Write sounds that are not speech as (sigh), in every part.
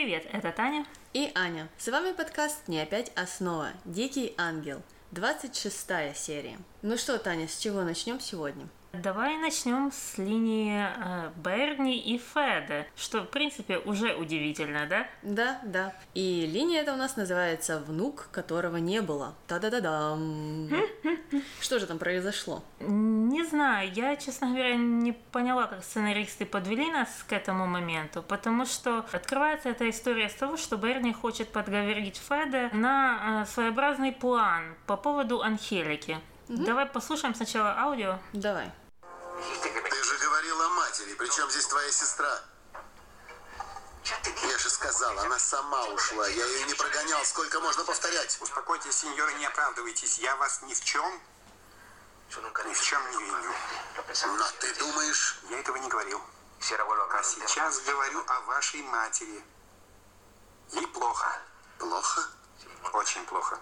Привет, это Таня. И Аня. С вами подкаст «Не опять основа. Дикий ангел». 26 серия. Ну что, Таня, с чего начнем сегодня? Давай начнем с линии э, Берни и Феда, что, в принципе, уже удивительно, да? Да, да. И линия эта у нас называется «Внук, которого не было». Та-да-да-дам! (laughs) Что же там произошло? Не знаю, я, честно говоря, не поняла, как сценаристы подвели нас к этому моменту, потому что открывается эта история с того, что Берни хочет подговорить Феда на э, своеобразный план по поводу Анхелики. Давай послушаем сначала аудио. Давай. Ты же говорил о матери, причем здесь твоя сестра? Я же сказал, она сама ушла. Я ее не прогонял, сколько можно повторять. Успокойтесь, сеньоры, не оправдывайтесь. Я вас ни в чем, ни в чем не виню. Но ты думаешь, Я этого не говорил. А сейчас говорю о вашей матери. Ей плохо. плохо? Очень плохо.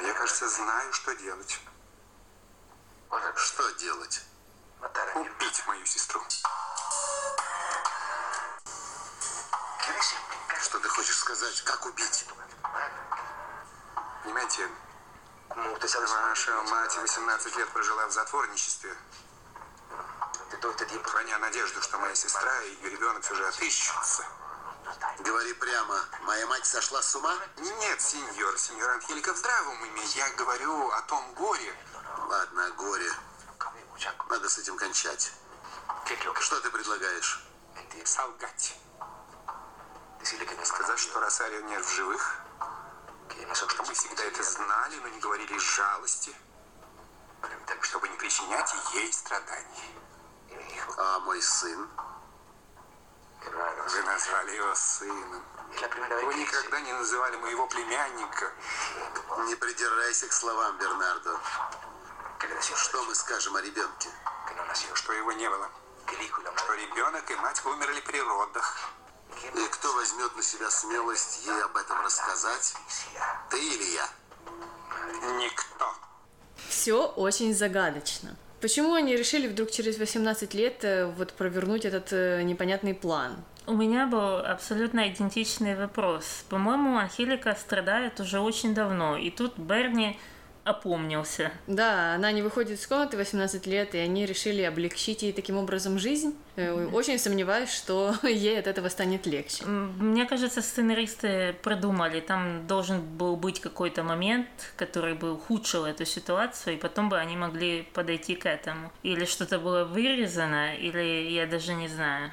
Я, кажется, знаю, что делать. Что делать? Убить мою сестру. Что ты хочешь сказать? Как убить? Понимаете, ваша мать 18 лет прожила в затворничестве, храня надежду, что моя сестра и ее ребенок все же отыщутся. Говори прямо. Моя мать сошла с ума? Нет, сеньор, сеньор Анхелика в здравом уме. Я говорю о том горе. Ладно, горе. Надо с этим кончать. Что ты предлагаешь? Солгать. Сказать, что Росарио нет в живых, что мы всегда это знали, но не говорили жалости, чтобы не причинять ей страданий. А мой сын? Вы назвали его сыном. Вы никогда не называли моего племянника. Не придирайся к словам, Бернардо. Что мы скажем о ребенке? Что его не было. Что ребенок и мать умерли при родах. И кто возьмет на себя смелость ей об этом рассказать? Ты или я? Никто. Все очень загадочно. Почему они решили вдруг через 18 лет э, вот провернуть этот э, непонятный план? У меня был абсолютно идентичный вопрос. По-моему, Анхелика страдает уже очень давно, и тут Берни опомнился. Да, она не выходит из комнаты 18 лет, и они решили облегчить ей таким образом жизнь. Э, Очень сомневаюсь, что (laughs) ей от этого станет легче. Мне кажется, сценаристы продумали, там должен был быть какой-то момент, который бы ухудшил эту ситуацию, и потом бы они могли подойти к этому. Или что-то было вырезано, или я даже не знаю.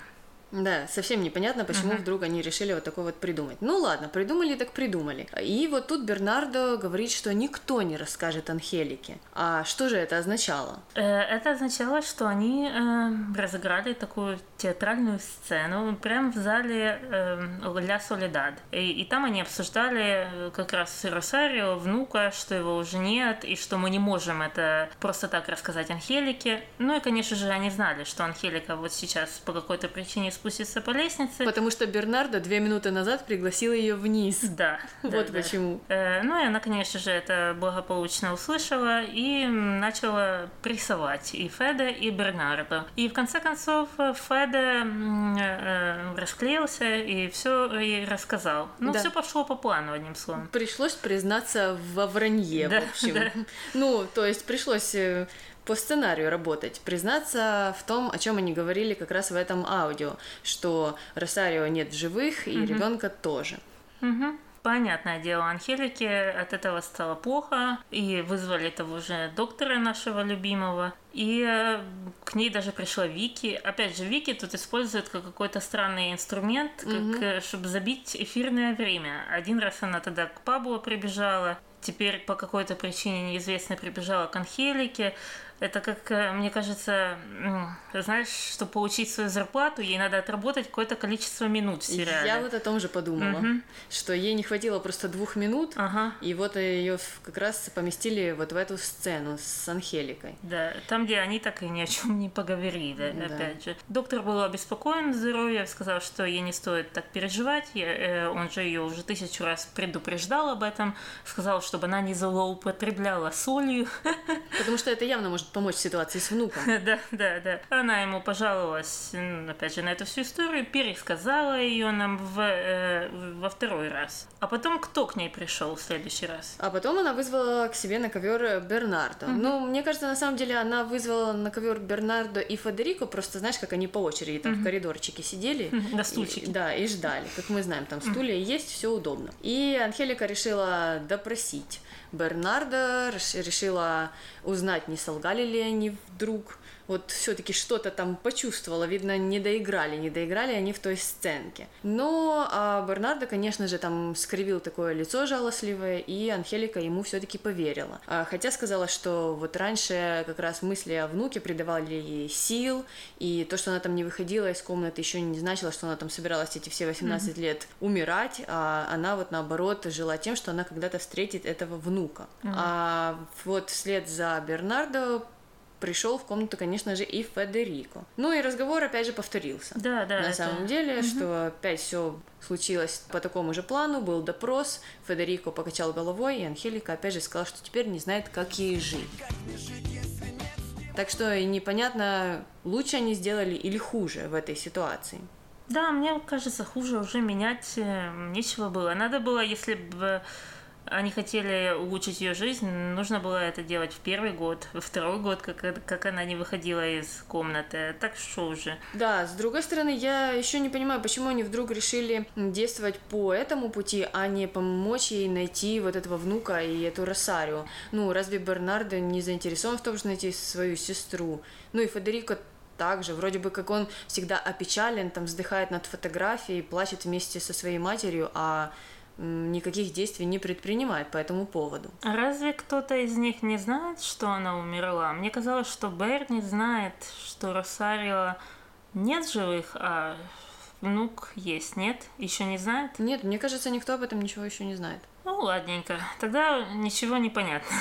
Да, совсем непонятно, почему вдруг они решили вот такой вот придумать. Ну ладно, придумали так придумали. И вот тут Бернардо говорит, что никто не расскажет Анхелике. А что же это означало? Э, Это означало, что они э, разыграли такую театральную сцену прямо в зале э, Ля Солидад. И, и там они обсуждали э, как раз Росарио, внука, что его уже нет, и что мы не можем это просто так рассказать Анхелике. Ну и, конечно же, они знали, что Анхелика вот сейчас по какой-то причине спустится по лестнице. Потому что Бернардо две минуты назад пригласил ее вниз. Да. (laughs) Вот да, да. почему. Э, Ну и она, конечно же, это благополучно услышала и начала прессовать и Феда, и Бернардо. И в конце концов э, Феда э, расклеился и все ей рассказал. Ну, Да. все пошло по плану, одним словом. Пришлось признаться во вранье, (laughs) Да, в общем. да. Ну, то есть пришлось по сценарию работать, признаться в том, о чем они говорили как раз в этом аудио, что Росарио нет в живых и ребенка тоже. Мгм. Понятное дело, Анхелике от этого стало плохо, и вызвали того же доктора нашего любимого, и э, к ней даже пришла Вики. Опять же, Вики тут использует как какой-то странный инструмент, как, э, чтобы забить эфирное время. Один раз она тогда к Пабло прибежала, теперь по какой-то причине неизвестной прибежала к Анхелике. Это как, э, мне кажется, знаешь, чтобы получить свою зарплату, ей надо отработать какое-то количество минут в сериале. Я вот о том же подумала, что ей не хватило просто двух минут, Ага. и вот ее как раз поместили вот в эту сцену с Анхеликой. Да, там, где они так и ни о чем не поговорили, Да. опять же. Доктор был обеспокоен здоровьем, сказал, что ей не стоит так переживать. Я- э, Он же ее уже тысячу раз предупреждал об этом, сказал, чтобы она не злоупотребляла солью. Потому что это явно может может помочь в ситуации с внуком. (laughs) Да, да, да. Она ему пожаловалась, опять же, на эту всю историю, пересказала ее нам в, э, во второй раз. А потом кто к ней пришел в следующий раз? А потом она вызвала к себе на ковер Бернардо. Угу. Ну, мне кажется, на самом деле она вызвала на ковер Бернардо и Федерико, просто знаешь, как они по очереди там угу. в коридорчике сидели. На стульчике. И, да, и ждали. Как мы знаем, там стулья есть, все удобно. И Анхелика решила допросить Бернардо, решила узнать, не солгали ли они вдруг вот все-таки что-то там почувствовала, видно, не доиграли, не доиграли они в той сценке. Но а Бернардо, конечно же, там скривил такое лицо жалостливое, и Анхелика ему все-таки поверила. А, хотя сказала, что вот раньше как раз мысли о внуке придавали ей сил, и то, что она там не выходила из комнаты, еще не значило, что она там собиралась эти все 18 mm-hmm. лет умирать, а она вот наоборот жила тем, что она когда-то встретит этого внука. Mm-hmm. А вот вслед за Бернардо пришел в комнату, конечно же, и Федерико. Ну и разговор опять же повторился. Да, да. На это... самом деле, угу. что опять все случилось по такому же плану, был допрос, Федерико покачал головой, и Анхелика опять же сказала, что теперь не знает, как ей жить. Так что непонятно, лучше они сделали или хуже в этой ситуации. Да, мне кажется, хуже уже менять э, нечего было. Надо было, если бы они хотели улучшить ее жизнь, нужно было это делать в первый год, во второй год, как, как она не выходила из комнаты. Так что уже. Да, с другой стороны, я еще не понимаю, почему они вдруг решили действовать по этому пути, а не помочь ей найти вот этого внука и эту Росарио. Ну, разве Бернардо не заинтересован в том, чтобы найти свою сестру? Ну и Федерико также, вроде бы как он всегда опечален, там вздыхает над фотографией, плачет вместе со своей матерью, а никаких действий не предпринимает по этому поводу. А разве кто-то из них не знает, что она умерла? Мне казалось, что Берни знает, что Росарио нет живых, а внук есть, нет? Еще не знает? Нет, мне кажется, никто об этом ничего еще не знает. Ну, ладненько. Тогда ничего не понятно.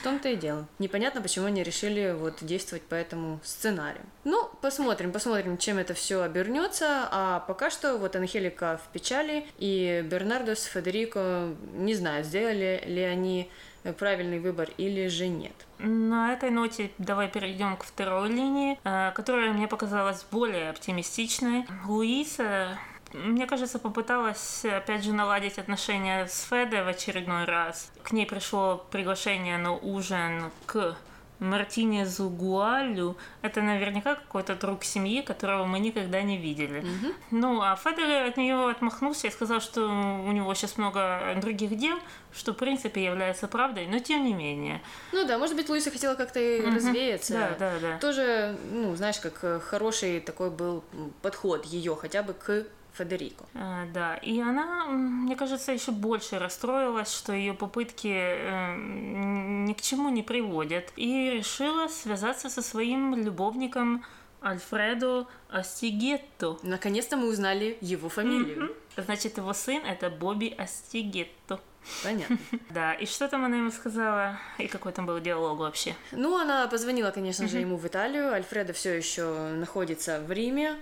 В том-то и дело. Непонятно, почему они решили вот действовать по этому сценарию. Ну, посмотрим, посмотрим, чем это все обернется. А пока что вот Анхелика в печали, и Бернардо с Федерико не знаю, сделали ли они правильный выбор или же нет. На этой ноте давай перейдем к второй линии, э, которая мне показалась более оптимистичной. Луиса мне кажется, попыталась, опять же, наладить отношения с Федой в очередной раз. К ней пришло приглашение на ужин к Мартинезу Гуалю. Это наверняка какой-то друг семьи, которого мы никогда не видели. Mm-hmm. Ну, а Федер от нее отмахнулся и сказал, что у него сейчас много других дел, что, в принципе, является правдой, но тем не менее. Ну да, может быть, Луиса хотела как-то mm-hmm. развеяться. Да, да, да. Тоже, ну, знаешь, как хороший такой был подход ее хотя бы к Федерико. А, да, и она, мне кажется, еще больше расстроилась, что ее попытки э, ни к чему не приводят, и решила связаться со своим любовником Альфредо Астигетто. Наконец-то мы узнали его фамилию. Mm-hmm. Значит, его сын это Бобби Астигетто. Понятно. (laughs) Да, и что там она ему сказала? И какой там был диалог вообще? Ну, она позвонила, конечно же, ему в Италию. Альфредо все еще находится в Риме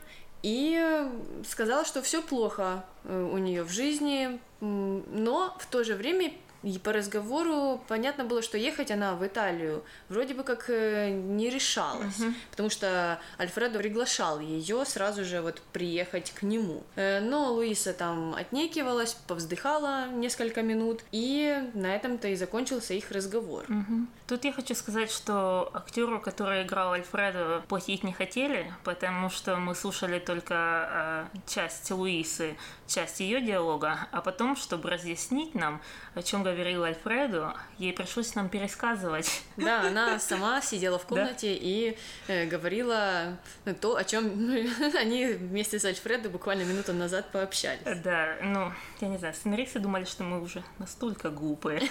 и сказала, что все плохо э, у нее в жизни, но в то же время и по разговору понятно было, что ехать она в Италию вроде бы как э, не решалась, угу. потому что Альфредо приглашал ее сразу же вот приехать к нему. Э, но Луиса там отнекивалась, повздыхала несколько минут, и на этом-то и закончился их разговор. Угу. Тут я хочу сказать, что актеру, который играл Альфредо, платить не хотели, потому что мы слушали только э, часть Луисы, часть ее диалога, а потом, чтобы разъяснить нам, о чем говорил Альфреду, ей пришлось нам пересказывать. Да, она сама сидела в комнате да? и э, говорила то, о чем (laughs) они вместе с Альфредо буквально минуту назад пообщались. Да, ну, я не знаю, сценаристы думали, что мы уже настолько глупые.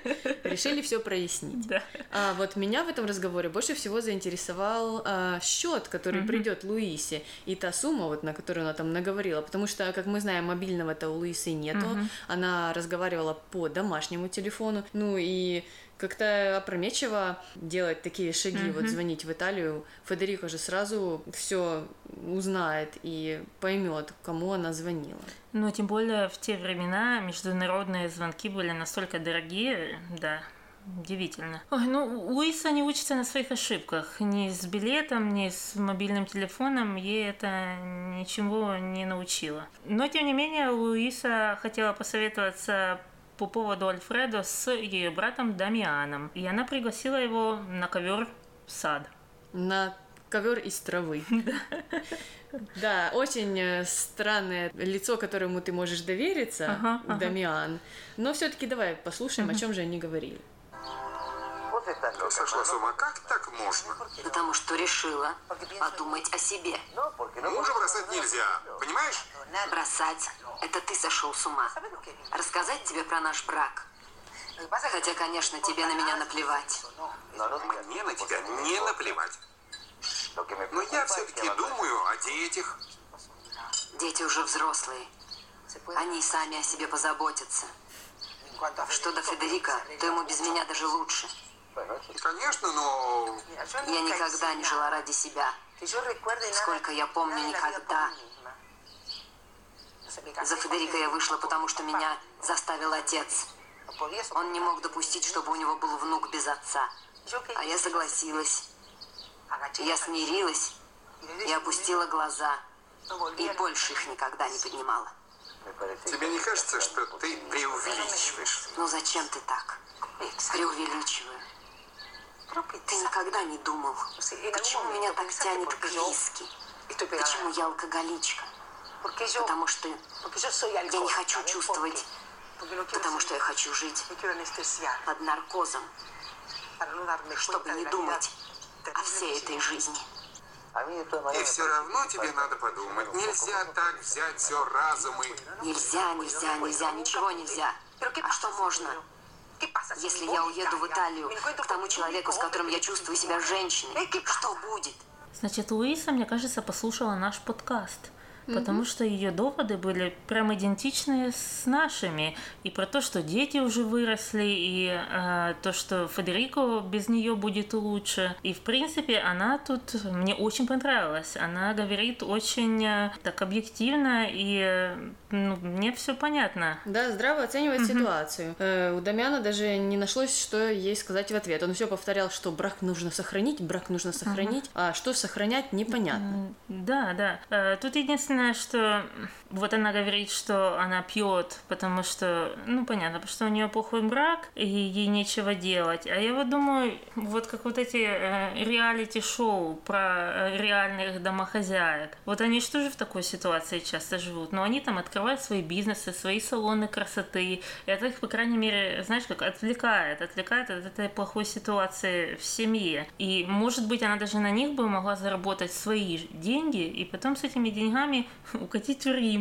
(laughs) Решили все прояснить. Да. А вот меня в этом разговоре больше всего заинтересовал а, счет, который mm-hmm. придет Луисе, и та сумма, вот, на которую она там наговорила. Потому что, как мы знаем, мобильного-то у Луисы нету. Mm-hmm. Она разговаривала по домашнему телефону. Ну и как-то опрометчиво делать такие шаги, mm-hmm. вот звонить в Италию. Федерико же сразу все узнает и поймет, кому она звонила. Ну, тем более в те времена международные звонки были настолько дорогие, да, Удивительно. Ой, ну, Луиса не учится на своих ошибках. Ни с билетом, ни с мобильным телефоном. Ей это ничего не научило. Но, тем не менее, Луиса хотела посоветоваться по поводу Альфредо с ее братом Дамианом. И она пригласила его на ковер в сад. На ковер из травы. (laughs) Да, очень э, странное лицо, которому ты можешь довериться, Ага, ага. Дамиан. Но все-таки давай послушаем, о чем же они говорили. Сошла с ума. Как так можно? Потому что решила подумать о себе. Мужа бросать нельзя. Понимаешь? Бросать – это ты сошел с ума. Рассказать тебе про наш брак. Хотя, конечно, тебе на меня наплевать. Мне на тебя не наплевать. Но я все-таки думаю о детях. Дети уже взрослые. Они сами о себе позаботятся. Что до Федерика, то ему без меня даже лучше. Конечно, но... Я никогда не жила ради себя. Сколько я помню, никогда. За Федерика я вышла, потому что меня заставил отец. Он не мог допустить, чтобы у него был внук без отца. А я согласилась. Я смирилась и опустила глаза. И больше их никогда не поднимала. Тебе не кажется, что ты преувеличиваешь? Ну зачем ты так? Преувеличиваю. Ты никогда не думал, почему меня так тянет к виски? Почему я алкоголичка? Потому что я не хочу чувствовать, потому что я хочу жить под наркозом, чтобы не думать о всей этой жизни. И все равно тебе надо подумать. Нельзя так взять все разом и... Нельзя, нельзя, нельзя, ничего нельзя. А что можно? Если я уеду в Италию к тому человеку, с которым я чувствую себя женщиной, что будет? Значит, Луиса, мне кажется, послушала наш подкаст. Потому что ее доводы были прям идентичные с нашими. И про то, что дети уже выросли, и э, то, что Федерико без нее будет лучше. И, в принципе, она тут мне очень понравилась. Она говорит очень э, так объективно, и э, ну, мне все понятно. Да, здраво оценивает ситуацию. Э, у Дамиана даже не нашлось, что ей сказать в ответ. Он все повторял, что брак нужно сохранить, брак нужно сохранить, а что сохранять непонятно. Да, да. Э, Тут единственное, что вот она говорит, что она пьет, потому что, ну понятно, потому что у нее плохой брак, и ей нечего делать. А я вот думаю, вот как вот эти э, реалити-шоу про э, реальных домохозяек. Вот они что же в такой ситуации часто живут? Но они там открывают свои бизнесы, свои салоны красоты. И это их, по крайней мере, знаешь, как отвлекает, отвлекает от этой плохой ситуации в семье. И, может быть, она даже на них бы могла заработать свои деньги, и потом с этими деньгами (laughs) укатить в Рим.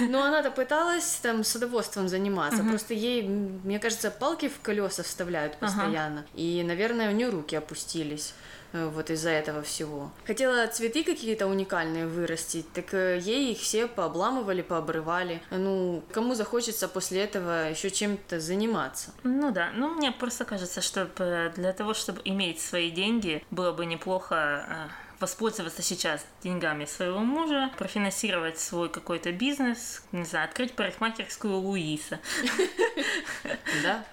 Но она-то пыталась там садоводством заниматься, просто ей, мне кажется, палки в колеса вставляют постоянно. И, наверное, у нее руки опустились. э, Вот из-за этого всего. Хотела цветы какие-то уникальные вырастить, так э, ей их все пообламывали, пообрывали. Ну, кому захочется после этого еще чем-то заниматься? Ну да, ну мне просто кажется, что п- для того, чтобы иметь свои деньги, было бы неплохо э, воспользоваться сейчас деньгами своего мужа, профинансировать свой какой-то бизнес, не знаю, открыть парикмахерскую Луиса. Да?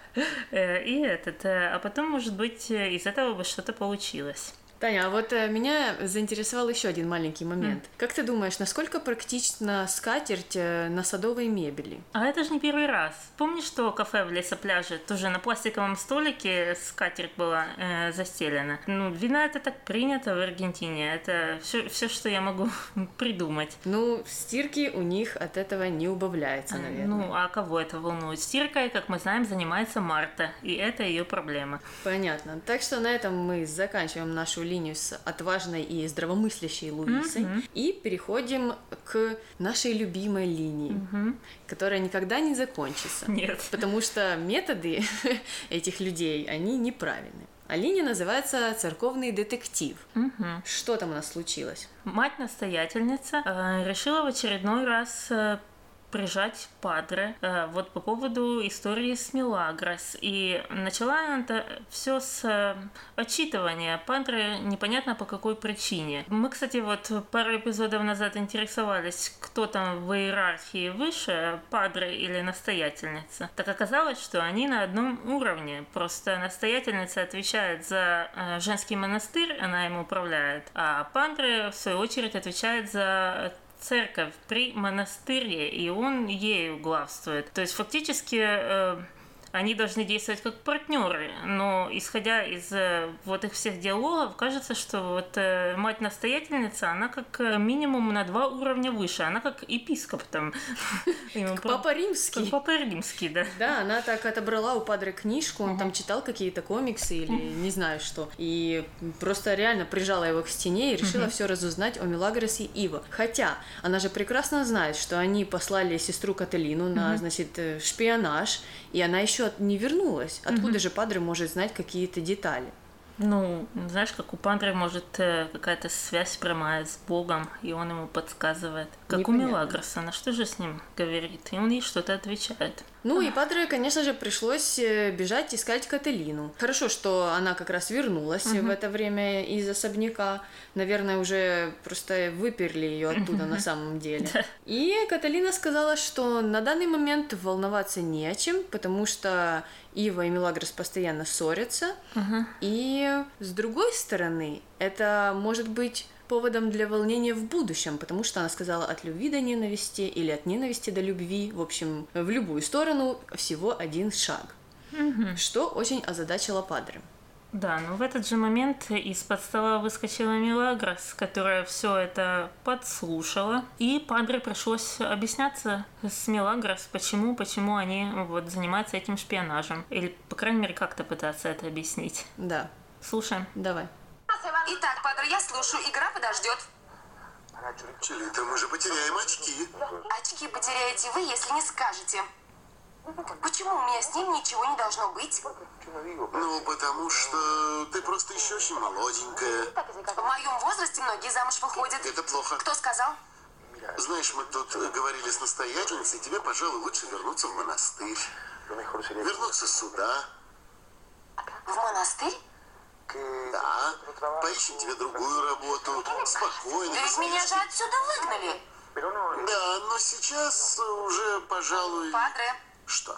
Э, И этот, э, а потом, может быть, э, из этого бы что-то получилось. Таня, а вот э, меня заинтересовал еще один маленький момент. Как ты думаешь, насколько практична скатерть э, на садовой мебели? А это же не первый раз. Помнишь, что кафе в лесопляже тоже на пластиковом столике скатерть была э, застелена? Ну, видно, это так принято в Аргентине. Это все, все, что я могу (laughs) придумать. Ну, стирки у них от этого не убавляется, наверное. Ну, а кого это волнует? Стиркой, как мы знаем, занимается Марта, и это ее проблема. Понятно. Так что на этом мы заканчиваем нашу линию с отважной и здравомыслящей Луисой и переходим к нашей любимой линии, которая никогда не закончится. Нет. Потому что методы (laughs) этих людей, они неправильны. А линия называется «Церковный детектив». Что там у нас случилось? Мать-настоятельница э, решила в очередной раз э, прижать Падре э, вот по поводу истории с Милагрос. И начала она это все с э, отчитывания Падре непонятно по какой причине. Мы, кстати, вот пару эпизодов назад интересовались, кто там в иерархии выше, Падре или настоятельница. Так оказалось, что они на одном уровне. Просто настоятельница отвечает за э, женский монастырь, она им управляет, а Падре, в свою очередь, отвечает за церковь при монастыре, и он ею главствует. То есть фактически э, они должны действовать как партнеры, но исходя из э, вот их всех диалогов, кажется, что вот э, мать-настоятельница, она как э, минимум на два уровня выше, она как епископ там. (laughs) Папа Римский. Папа Римский, да. Да, она так отобрала у Падре книжку, он там читал какие-то комиксы или не знаю что, и просто реально прижала его к стене и решила все разузнать о Мелагрос и Ива. Хотя она же прекрасно знает, что они послали сестру Каталину на, значит, шпионаж, и она еще не вернулась. Откуда угу. же Падре может знать какие-то детали? Ну, знаешь, как у Пандры может э, какая-то связь прямая с Богом, и он ему подсказывает. Как Непонятно. у Мелагроса, она что же с ним говорит? И он ей что-то отвечает. Ну и Падре, конечно же, пришлось э, бежать искать Кателину. Хорошо, что она как раз вернулась угу. в это время из особняка. Наверное, уже просто выперли ее оттуда на самом деле. И Каталина сказала, что на данный момент волноваться не о чем, потому что Ива и Мелагрос постоянно ссорятся. И с другой стороны, это может быть поводом для волнения в будущем, потому что она сказала от любви до ненависти или от ненависти до любви, в общем, в любую сторону всего один шаг, угу. что очень озадачило Падре. Да, но в этот же момент из-под стола выскочила Милагрос, которая все это подслушала, и Падре пришлось объясняться с Милагрос, почему, почему они вот занимаются этим шпионажем, или, по крайней мере, как-то пытаться это объяснить. Да. Слушаем. Давай. Итак, Падре, я слушаю. Игра подождет. Чилита, мы же потеряем очки. Очки потеряете вы, если не скажете. Почему у меня с ним ничего не должно быть? Ну, потому что ты просто еще очень молоденькая. В моем возрасте многие замуж выходят. Это плохо. Кто сказал? Знаешь, мы тут говорили с настоятельницей, тебе, пожалуй, лучше вернуться в монастырь. Вернуться сюда. В монастырь? Да, поищем тебе другую работу, спокойно. Да ведь меня же отсюда выгнали. Да, но сейчас уже, пожалуй... Падре. Что?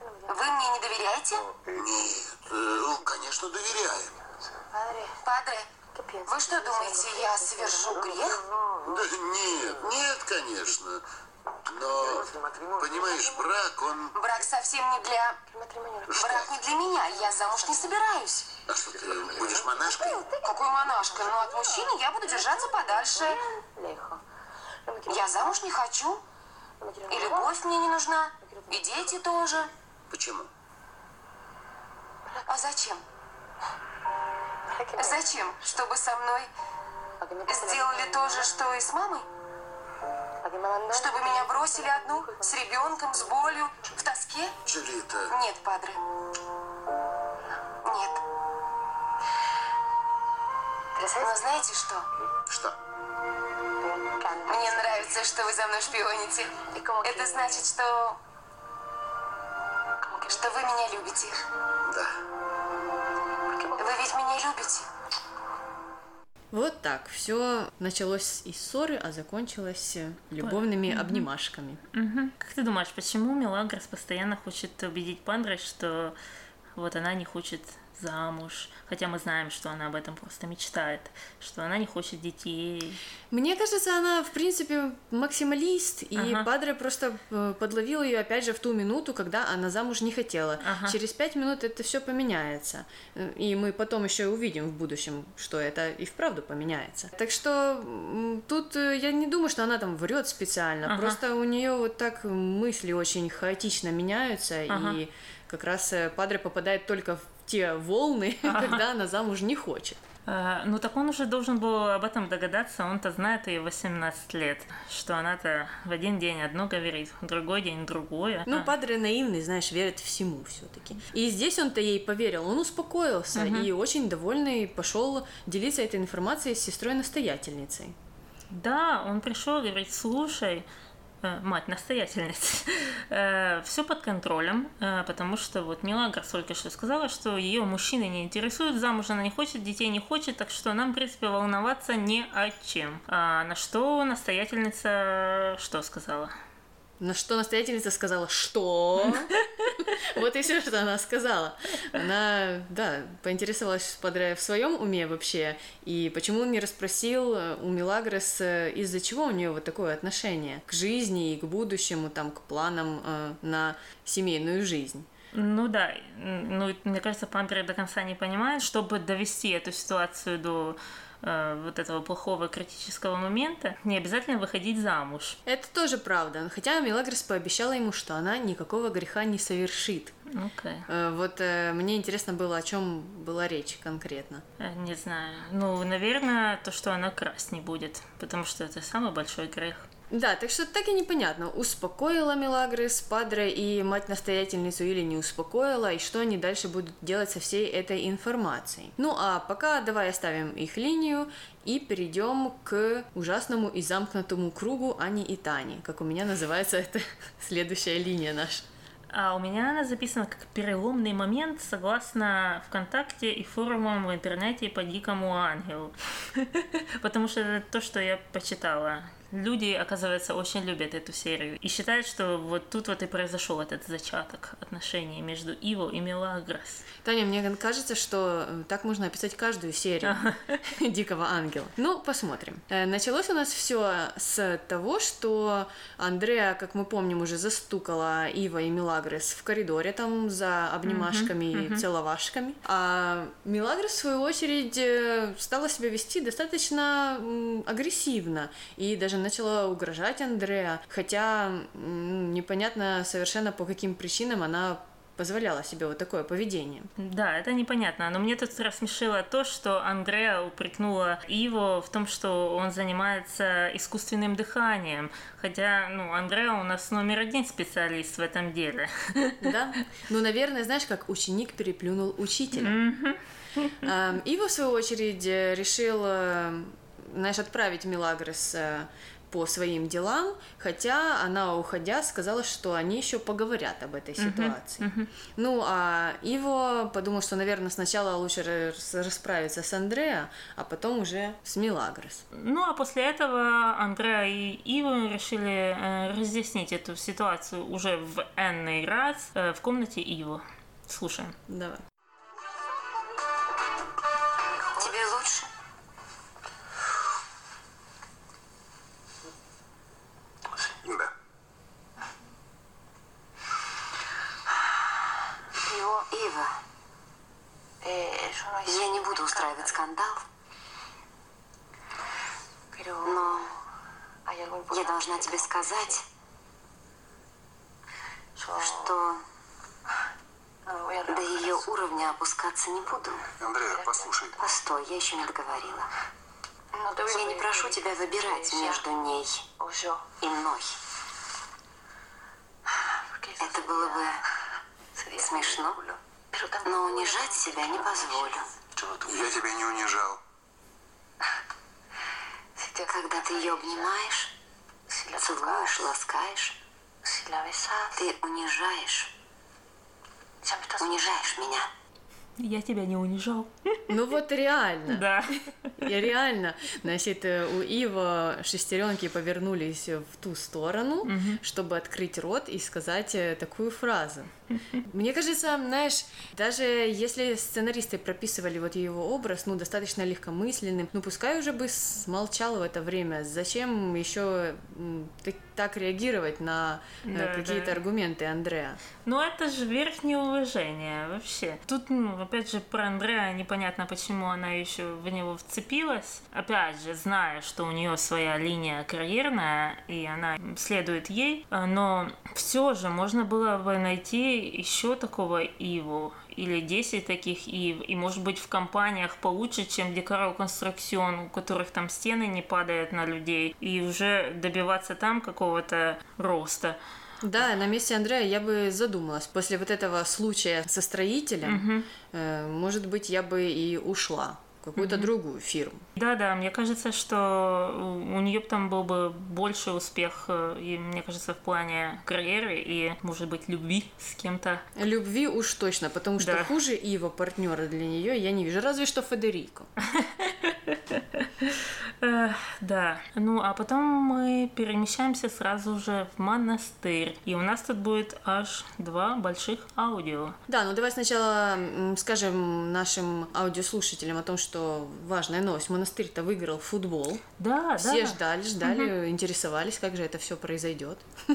Вы мне не доверяете? Нет, ну, конечно, доверяем. Падре, вы что думаете, я совершу грех? Да нет, нет, конечно. Но, понимаешь, брак, он... Брак совсем не для... Что? Брак не для меня, я замуж не собираюсь. А что, ты будешь монашкой? Какой монашкой? Ну, от мужчины я буду держаться подальше. Я замуж не хочу. И любовь мне не нужна. И дети тоже. Почему? А зачем? Зачем? Чтобы со мной сделали то же, что и с мамой? Чтобы меня бросили одну, с ребенком, с болью, в тоске? Джулита. Нет, падре. Нет. Но знаете что? Что? Мне нравится, что вы за мной шпионите. Это значит, что... Что вы меня любите. Да. Вы ведь меня любите. Вот так. Все началось из ссоры, а закончилось любовными угу. обнимашками. Угу. Как ты думаешь, почему Мелагрос постоянно хочет убедить Пандры, что вот она не хочет замуж, хотя мы знаем, что она об этом просто мечтает, что она не хочет детей. Мне кажется, она, в принципе, максималист, и ага. Падре просто э, подловил ее, опять же, в ту минуту, когда она замуж не хотела. Ага. Через пять минут это все поменяется, и мы потом еще увидим в будущем, что это и вправду поменяется. Так что тут э, я не думаю, что она там врет специально, ага. просто у нее вот так мысли очень хаотично меняются, ага. и как раз э, Падре попадает только в те волны, (laughs) когда она замуж не хочет. А, ну так он уже должен был об этом догадаться, он-то знает ее 18 лет, что она-то в один день одно говорит, в другой день другое. Ну, а. Падре наивный, знаешь, верит всему все-таки. И здесь он-то ей поверил, он успокоился угу. и очень довольный пошел делиться этой информацией с сестрой-настоятельницей. Да, он пришел и говорит, слушай, э, мать настоятельница, (laughs) э, все под контролем, э, потому что вот Милагрос только что сказала, что ее мужчины не интересуют, замуж она не хочет, детей не хочет, так что нам, в принципе, волноваться не о чем. А на что настоятельница что сказала? На что настоятельница сказала, что? (laughs) Вот и все, что она сказала. Она, да, поинтересовалась в своем уме вообще, и почему он не расспросил э, у Милагрос, э, из-за чего у нее вот такое отношение к жизни и к будущему, там, к планам э, на семейную жизнь. Ну да, ну мне кажется, Пандре до конца не понимает, чтобы довести эту ситуацию до Э, вот этого плохого критического момента, не обязательно выходить замуж. Это тоже правда. Хотя Мелагрос пообещала ему, что она никакого греха не совершит. Okay. Э, вот э, мне интересно было, о чем была речь конкретно. Не знаю. Ну, наверное, то, что она красть не будет, потому что это самый большой грех. Да, так что так и непонятно, успокоила Мелагрос, Падре и мать-настоятельницу или не успокоила, и что они дальше будут делать со всей этой информацией. Ну а пока давай оставим их линию и перейдем к ужасному и замкнутому кругу Ани и Тани, как у меня называется эта (laughs) следующая линия наша. А у меня она записана как переломный момент согласно ВКонтакте и форумам в интернете по Дикому Ангелу. (laughs) Потому что это то, что я почитала люди, оказывается, очень любят эту серию и считают, что вот тут вот и произошел этот зачаток отношений между Иво и Мелагрос. Таня, мне кажется, что э, так можно описать каждую серию (laughs) Дикого Ангела. Ну, посмотрим. Э, началось у нас все с того, что Андреа, как мы помним, уже застукала Ива и Мелагрос в коридоре там за обнимашками и целовашками. А Мелагрос, в свою очередь, э, стала себя вести достаточно агрессивно и даже начала угрожать Андреа, хотя непонятно совершенно по каким причинам она позволяла себе вот такое поведение. Да, это непонятно. Но мне тут рассмешило то, что Андреа упрекнула Иво в том, что он занимается искусственным дыханием. Хотя, ну, Андреа у нас номер один специалист в этом деле. Да? Ну, наверное, знаешь, как ученик переплюнул учителя. Иво, в свою очередь, решил знаешь, отправить Милагрос э, по своим делам, хотя она, уходя, сказала, что они еще поговорят об этой ситуации. Uh-huh, uh-huh. Ну, а Иво подумал, что, наверное, сначала лучше расправиться с Андреа, а потом уже с Милагрос. Ну, а после этого Андреа и Иво решили э, разъяснить эту ситуацию уже в энный раз э, в комнате Иво. Слушаем. Давай. Сказать, что до ее уровня опускаться не буду. Андрея, послушай. Постой, я еще не договорила. Я не прошу тебя выбирать между ней и мной. Это было бы смешно, но унижать себя не позволю. Я тебя не унижал. Когда ты ее обнимаешь, целуешь, ласкаешь, ты унижаешь. Унижаешь меня. Я тебя не унижал. Ну вот реально. Да. Я реально. Значит, э, у Ива шестеренки повернулись в ту сторону, угу. чтобы открыть рот и сказать э, такую фразу. Мне кажется, знаешь, даже если сценаристы прописывали вот его образ, ну, достаточно легкомысленным, ну, пускай уже бы смолчал в это время. Зачем еще так реагировать на э, да, какие-то да. аргументы Андреа? Ну, это же верхнее уважение вообще. Тут, ну, опять же, про Андреа непонятно, почему она еще в него вцепилась. Опять же, зная, что у нее своя линия карьерная, и она следует ей, но все же можно было бы найти еще такого Иву, или 10 таких Ив, и может быть в компаниях получше, чем Декаро Конструкцион, у которых там стены не падают на людей, и уже добиваться там какого-то роста. Да, на месте Андрея я бы задумалась. После вот этого случая со строителем, угу. э, может быть, я бы и ушла какую-то mm-hmm. другую фирму. Да-да, мне кажется, что у нее там был бы больше успех, э, и мне кажется, в плане карьеры и, может быть, любви с кем-то. Любви уж точно, потому что да. хуже Ива партнера для нее я не вижу, разве что Федерико. (laughs) Да. Ну, а потом мы перемещаемся сразу же в монастырь. И у нас тут будет аж два больших аудио. Да, ну давай сначала скажем нашим аудиослушателям о том, что важная новость. Монастырь-то выиграл футбол. Да, Все да. ждали, ждали, угу. интересовались, как же это все произойдет. (laughs)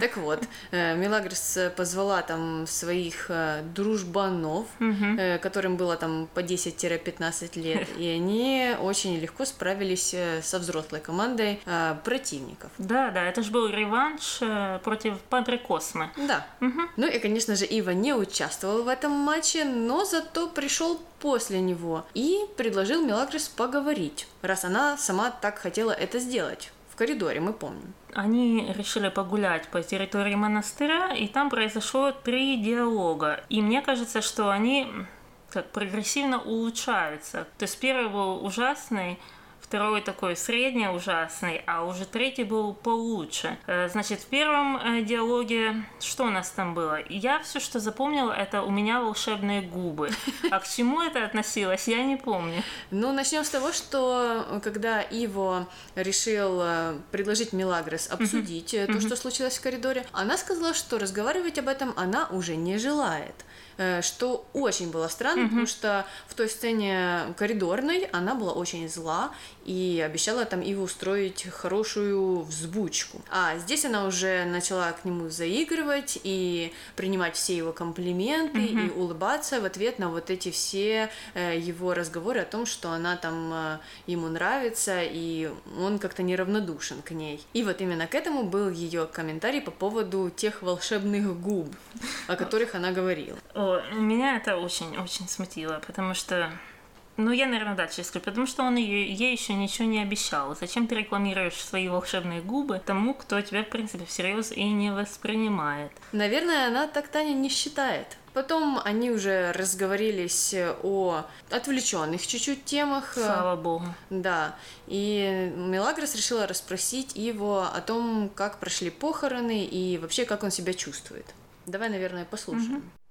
Так вот, э, Милагрос позвала там своих э, дружбанов, э, которым было там по 10-15 лет, и они очень легко справились со взрослой командой противников. Да, да, это же был реванш против Падре Космы. Да. Ну и, конечно же, Ива не участвовал в этом матче, но зато пришел после него и предложил Мелагрис поговорить, раз она сама так хотела это сделать. В коридоре, мы помним. Они решили погулять по территории монастыря, и там произошло три диалога. И мне кажется, что они как прогрессивно улучшаются. То есть первый был ужасный, второй такой средне ужасный, а уже третий был получше. Э, значит, в первом э, диалоге что у нас там было? Я все, что запомнила, это у меня волшебные губы. А к чему это относилось, я не помню. Ну, начнем с того, что э, когда Иво решил предложить Милагрос обсудить то, что случилось в коридоре, она сказала, что разговаривать об этом она уже не желает. Э, что очень было странно, mm-hmm. потому что в той сцене коридорной она была очень зла и обещала там Иву устроить хорошую взбучку. А здесь она уже начала к нему заигрывать и принимать все его комплименты mm-hmm. и улыбаться в ответ на вот эти все э, его разговоры о том, что она там э, ему нравится и он как-то неравнодушен к ней. И вот именно к этому был ее комментарий по поводу тех волшебных губ, о которых она говорила. О, меня это очень-очень смутило, потому что ну, я, наверное, дальше скажу, потому что он ей, ей еще ничего не обещал. Зачем ты рекламируешь свои волшебные губы тому, кто тебя, в принципе, всерьез и не воспринимает? Наверное, она так Таня не считает. Потом они уже разговорились о отвлеченных чуть-чуть темах. Слава богу. Да. И Мелагрос решила расспросить его о том, как прошли похороны и вообще, как он себя чувствует. Давай, наверное, послушаем. Угу.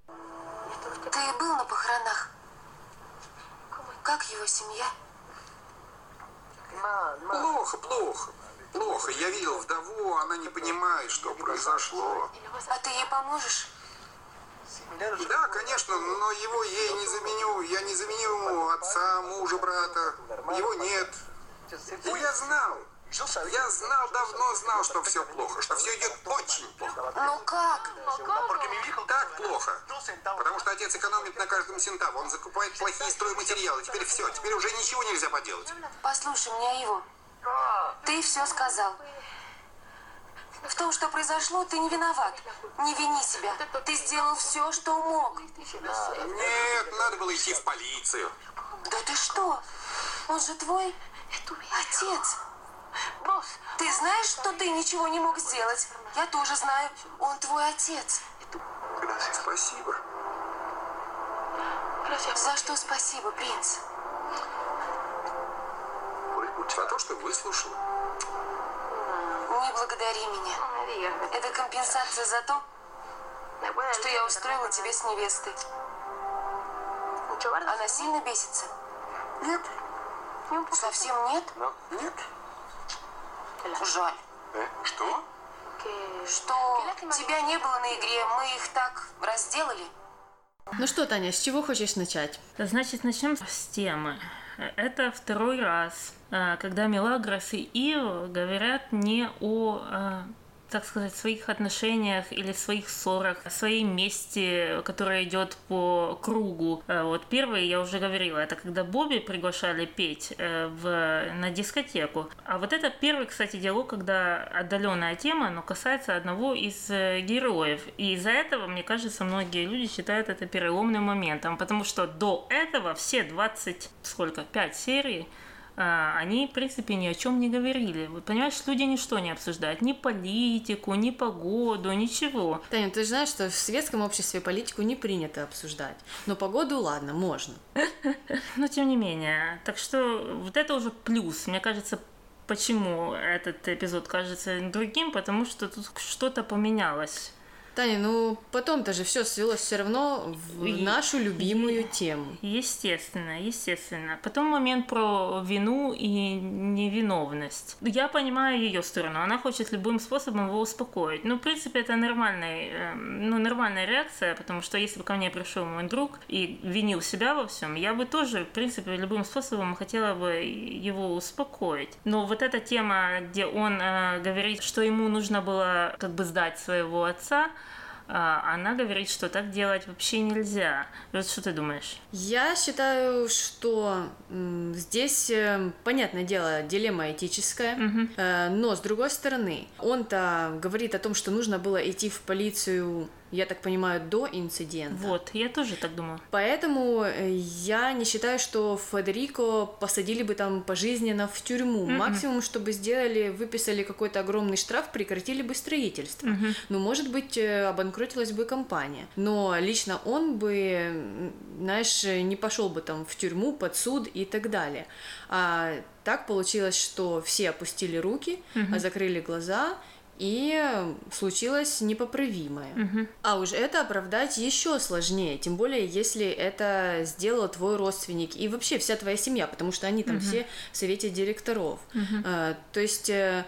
Его семья? Плохо, плохо. Плохо. Я видел вдову, она не понимает, что произошло. А ты ей поможешь? Да, конечно, но его ей не заменю. Я не заменю ему отца, мужа, брата. Его нет. И я знал. Я знал, давно знал, что все плохо, что все идет очень плохо. Ну как? Так плохо. Потому что отец экономит на каждом центаве. Он закупает плохие стройматериалы. Теперь все, теперь уже ничего нельзя поделать. Послушай меня, его. Ты все сказал. В том, что произошло, ты не виноват. Не вини себя. Ты сделал все, что мог. Нет, надо было идти в полицию. Да ты что? Он же твой отец. Ты знаешь, что ты ничего не мог сделать? Я тоже знаю. Он твой отец. Спасибо. За что спасибо, принц? За то, что выслушал. Не благодари меня. Это компенсация за то, что я устроила тебе с невестой. Она сильно бесится? Нет. Совсем нет? Нет. Жаль. Э, что? Что тебя не было на игре, мы их так разделали. Ну что, Таня, с чего хочешь начать? Значит, начнем с темы. Это второй раз, э, когда Мелагрос и Ио говорят не о э, так сказать, своих отношениях или своих ссорах, о своей мести, которая идет по кругу. Э, вот первый, я уже говорила, это когда Бобби приглашали петь э, в, на дискотеку. А вот это первый, кстати, диалог, когда отдаленная тема, но касается одного из э, героев. И из-за этого, мне кажется, многие люди считают это переломным моментом, потому что до этого все 20, сколько, 5 серий они, в принципе, ни о чем не говорили. Вот, понимаешь, люди ничто не обсуждают. Ни политику, ни погоду, ничего. Таня, ты же знаешь, что в светском обществе политику не принято обсуждать. Но погоду, ладно, можно. (laughs) Но тем не менее. Так что вот это уже плюс. Мне кажется, почему этот эпизод кажется другим, потому что тут что-то поменялось. Таня, ну потом-то же все свелось все равно в И- нашу любимую тему. Естественно, естественно. Потом момент про вину и невиновность. Я понимаю ее сторону. Она хочет любым способом его успокоить. Ну, в принципе, это нормальная, э, ну, нормальная реакция, потому что если бы ко мне пришел мой друг и винил себя во всем, я бы тоже, в принципе, любым способом хотела бы его успокоить. Но вот эта тема, где он э, говорит, что ему нужно было как бы сдать своего отца, она говорит, что так делать вообще нельзя. Вот что ты думаешь? Я считаю, что здесь, э, понятное дело, дилемма этическая, э, но с другой стороны, он-то говорит о том, что нужно было идти в полицию, я так понимаю, до инцидента. Вот, я тоже так думаю. Поэтому э, я не считаю, что Федерико посадили бы там пожизненно в тюрьму. Максимум, чтобы сделали, выписали какой-то огромный штраф, прекратили бы строительство. Ну, может быть, э, обанкротилась бы компания. Но лично он бы, знаешь, не пошел бы там в тюрьму, под суд и так далее. А так получилось, что все опустили руки, а закрыли глаза, и случилось непоправимое. А уж это оправдать еще сложнее, тем более, если это сделал твой родственник и вообще вся твоя семья, потому что они там все в совете директоров. А, то есть э,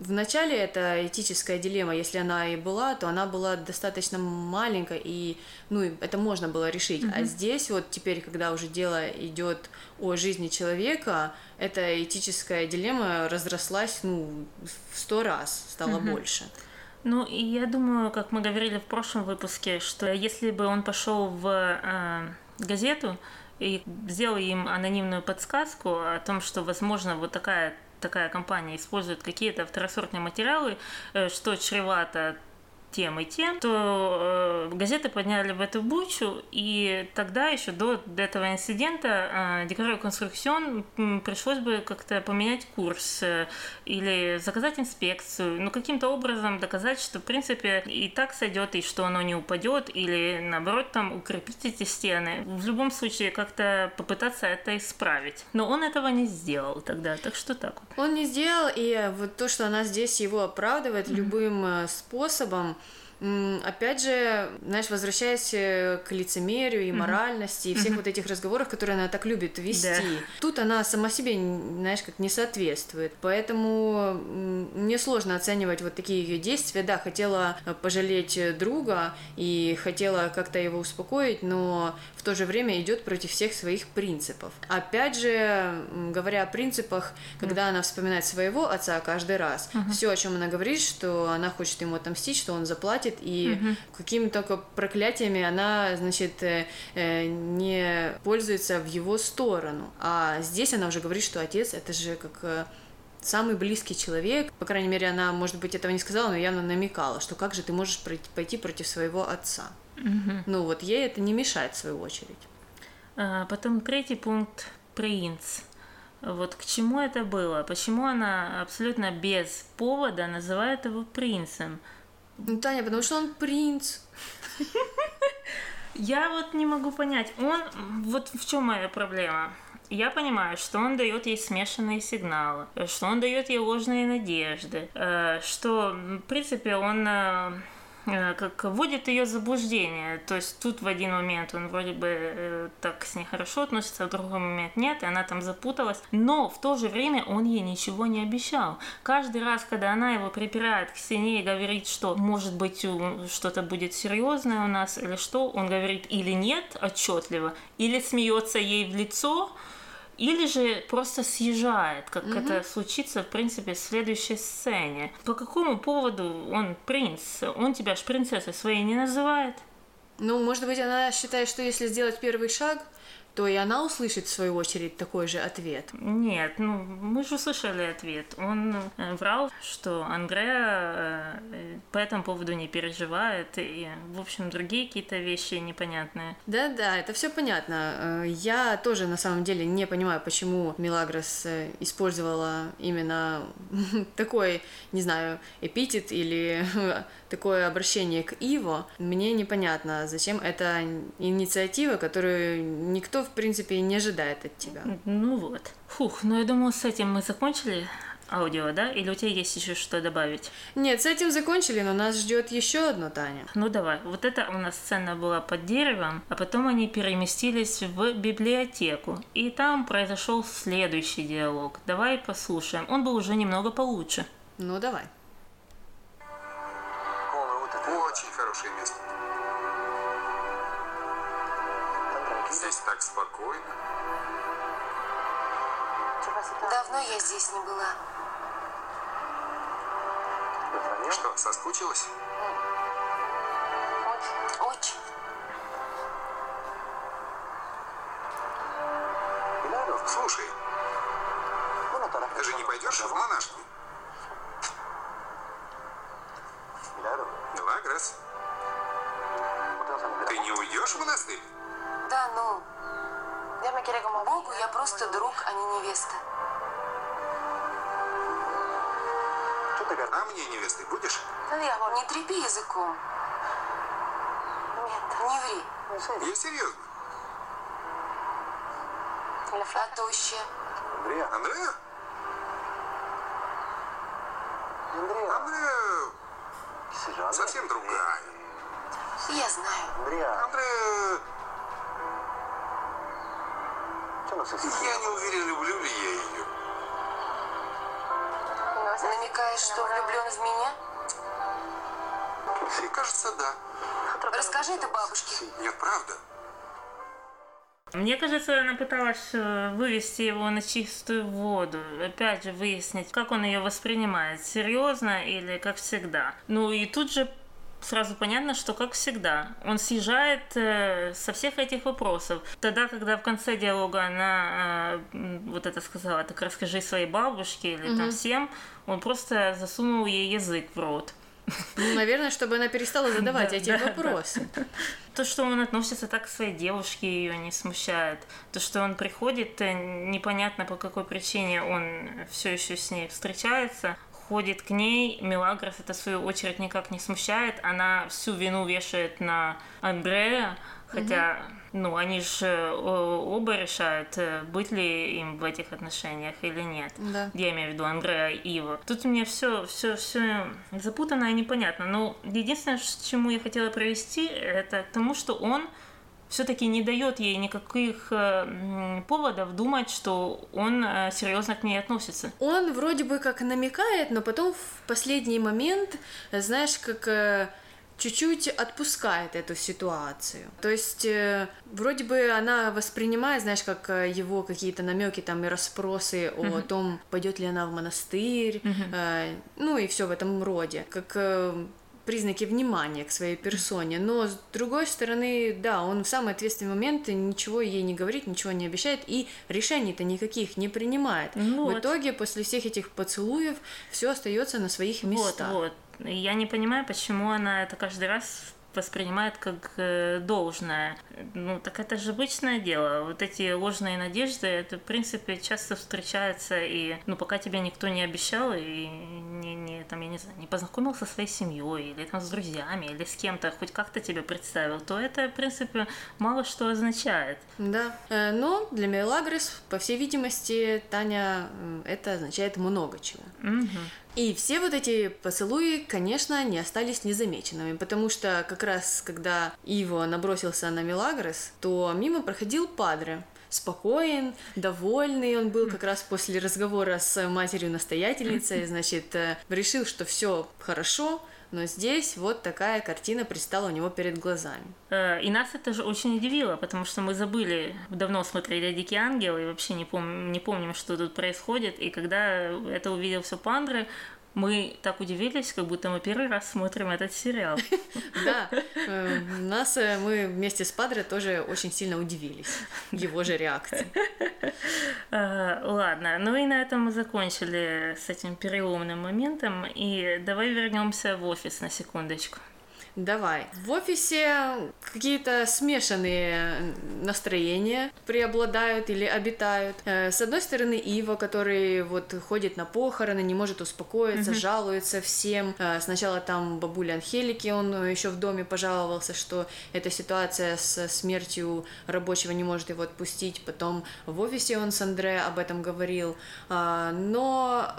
Вначале эта этическая дилемма, если она и была, то она была достаточно маленькая, и ну, это можно было решить. А здесь вот теперь, когда уже дело идет о жизни человека, эта этическая дилемма разрослась ну, в сто раз, стало больше. Ну, и я думаю, как мы говорили в прошлом выпуске, что если бы он пошел в э, газету и сделал им анонимную подсказку о том, что, возможно, вот такая такая компания использует какие-то второсортные материалы, э, что чревато тем и тем, то э, газеты подняли в эту бучу, и тогда еще до этого инцидента э, Декорой Конструкцион пришлось бы как-то поменять курс э, или заказать инспекцию, ну каким-то образом доказать, что в принципе и так сойдет, и что оно не упадет, или наоборот там укрепить эти стены. В любом случае как-то попытаться это исправить. Но он этого не сделал тогда, так что так вот. Он не сделал, и вот то, что она здесь его оправдывает любым э, способом, опять же, знаешь, возвращаясь э, к лицемерию и моральности, и всех вот этих разговорах, которые она так любит вести, Да. тут она сама себе, знаешь, как не соответствует. Поэтому мне сложно оценивать вот такие ее действия. Да, хотела э, пожалеть э, друга и хотела как-то его успокоить, но то же время идет против всех своих принципов. Опять же, говоря о принципах, когда она вспоминает своего отца каждый раз, все, о чем она говорит, что она хочет ему отомстить, что он заплатит, и какими только проклятиями она, значит, э, э, не пользуется в его сторону. А здесь она уже говорит, что отец это же как э, самый близкий человек, по крайней мере, она, может быть, этого не сказала, но явно намекала, что как же ты можешь пойти против своего отца. Ну вот ей это не мешает, в свою очередь. А, Потом третий пункт – принц. Вот к чему это было? Почему она абсолютно без повода называет его принцем? Ну, Таня, потому что он принц. (laughs) Я вот не могу понять, он, вот в чем моя проблема? Я понимаю, что он дает ей смешанные сигналы, что он дает ей ложные надежды, э, что, в принципе, он э, как вводит ее заблуждение. То есть тут в один момент он вроде бы э, так с ней хорошо относится, а в другой момент нет, и она там запуталась. Но в то же время он ей ничего не обещал. Каждый раз, когда она его припирает к стене и говорит, что может быть что-то будет серьезное у нас или что, он говорит или нет отчетливо, или смеется ей в лицо, или же просто съезжает, как это случится, в принципе, в следующей сцене. По какому поводу он принц? Он тебя ж принцессой своей не называет. Ну, может быть, она считает, что если сделать первый шаг, то и она услышит в свою очередь такой же ответ. Нет, ну мы же услышали ответ. Он э, врал, что Андреа э, по этому поводу не переживает, и, в общем, другие какие-то вещи непонятные. Да-да, это все понятно. Э, я тоже на самом деле не понимаю, почему Милагрос использовала именно (laughs) такой, не знаю, эпитет или (laughs) такое обращение к Иво, мне непонятно, зачем эта инициатива, которую никто, в принципе, не ожидает от тебя. Ну вот. Фух, ну я думаю, с этим мы закончили аудио, да? Или у тебя есть еще что добавить? Нет, с этим закончили, но нас ждет еще одно, Таня. Ну давай, вот это у нас сцена была под деревом, а потом они переместились в библиотеку, и там произошел следующий диалог. Давай послушаем. Он был уже немного получше. Ну давай. Очень хорошее место. Спокойно. Давно я здесь не была. Что, соскучилась? Очень. Слушай, ты же не пойдешь в монашки? Мелагрос, ты не уйдешь в монастырь? Да, ну... Богу я просто друг, а не невеста. А мне невестой будешь? Не трепи языком. Не ври. Я серьезно. А тощая? Андреа? Андреа совсем другая. Я знаю. Андреа... Я не уверен, люблю ли я ее. Намекаешь, что влюблен в меня? И кажется, да. Расскажи это бабушке. Нет, правда. Мне кажется, она пыталась э, вывести его на чистую воду. Опять же, выяснить, как он ее воспринимает. Серьезно или как всегда. Ну и тут же сразу понятно, что как всегда, он съезжает э, со всех этих вопросов. Тогда, когда в конце диалога она э, вот это сказала, так расскажи своей бабушке или угу. там всем, он просто засунул ей язык в рот. Ну, наверное, чтобы она перестала задавать (laughs) эти вопросы. То, что он относится так к своей девушке, ее не смущает. То, что он приходит, э, непонятно по какой причине он все еще с ней встречается, ходит к ней, Мелагрос это в свою очередь никак не смущает, она всю вину вешает на Андрея, хотя, угу. ну, они же э, оба решают, э, быть ли им в этих отношениях или нет. Да. Я имею в виду Андрея и Ива. Тут у меня все, все, все запутанно и непонятно. Но единственное, к чему я хотела провести, это к тому, что он все-таки не дает ей никаких э, поводов думать, что он э, серьезно к ней относится. Он вроде бы как намекает, но потом в последний момент, знаешь, как э, чуть-чуть отпускает эту ситуацию. То есть э, вроде бы она воспринимает, знаешь, как его какие-то намеки там и расспросы mm-hmm. о том, пойдет ли она в монастырь, mm-hmm. э, ну и все в этом роде, как э, признаки внимания к своей персоне. Но с другой стороны, да, он в самый ответственный момент ничего ей не говорит, ничего не обещает и решений-то никаких не принимает. Ну, в вот. итоге после всех этих поцелуев все остается на своих местах. Вот, вот. Я не понимаю, почему она это каждый раз воспринимает как э, должное. Ну, так это же обычное дело. Вот эти ложные надежды, это, в принципе, часто встречается, и, ну, пока тебе никто не обещал, и не, не, там, я не знаю, не познакомился со своей семьей, или там с друзьями, или с кем-то, хоть как-то тебе представил, то это, в принципе, мало что означает. Да. Э, но для Мелагрис, по всей видимости, Таня, это означает много чего. Угу. И все вот эти поцелуи, конечно, не остались незамеченными, потому что как раз когда Иво набросился на Мелагрос, то мимо проходил Падре, спокоен, довольный он был как раз после разговора с матерью-настоятельницей, (laughs) значит, э, решил, что все хорошо, но здесь вот такая картина пристала у него перед глазами. Э, и нас это же очень удивило, потому что мы забыли, давно смотрели «Дикий ангел» и вообще не, пом- не помним, что тут происходит. И когда это увидел все Пандре, Мы так удивились, как будто мы первый раз смотрим этот сериал. (laughs) Да, э, нас э, мы вместе с Падре тоже очень сильно удивились его же реакции. Э, (laughs) ладно, ну и на этом мы закончили с этим переломным моментом. И давай вернемся в офис на секундочку. Давай. В офисе какие-то смешанные настроения преобладают или обитают. Э, с одной стороны, Ива, который вот ходит на похороны, не может успокоиться, mm-hmm. жалуется всем. Э, сначала там бабуля Анхелики, он еще в доме пожаловался, что эта ситуация с смертью рабочего не может его отпустить. Потом в офисе он с Андре об этом говорил. Но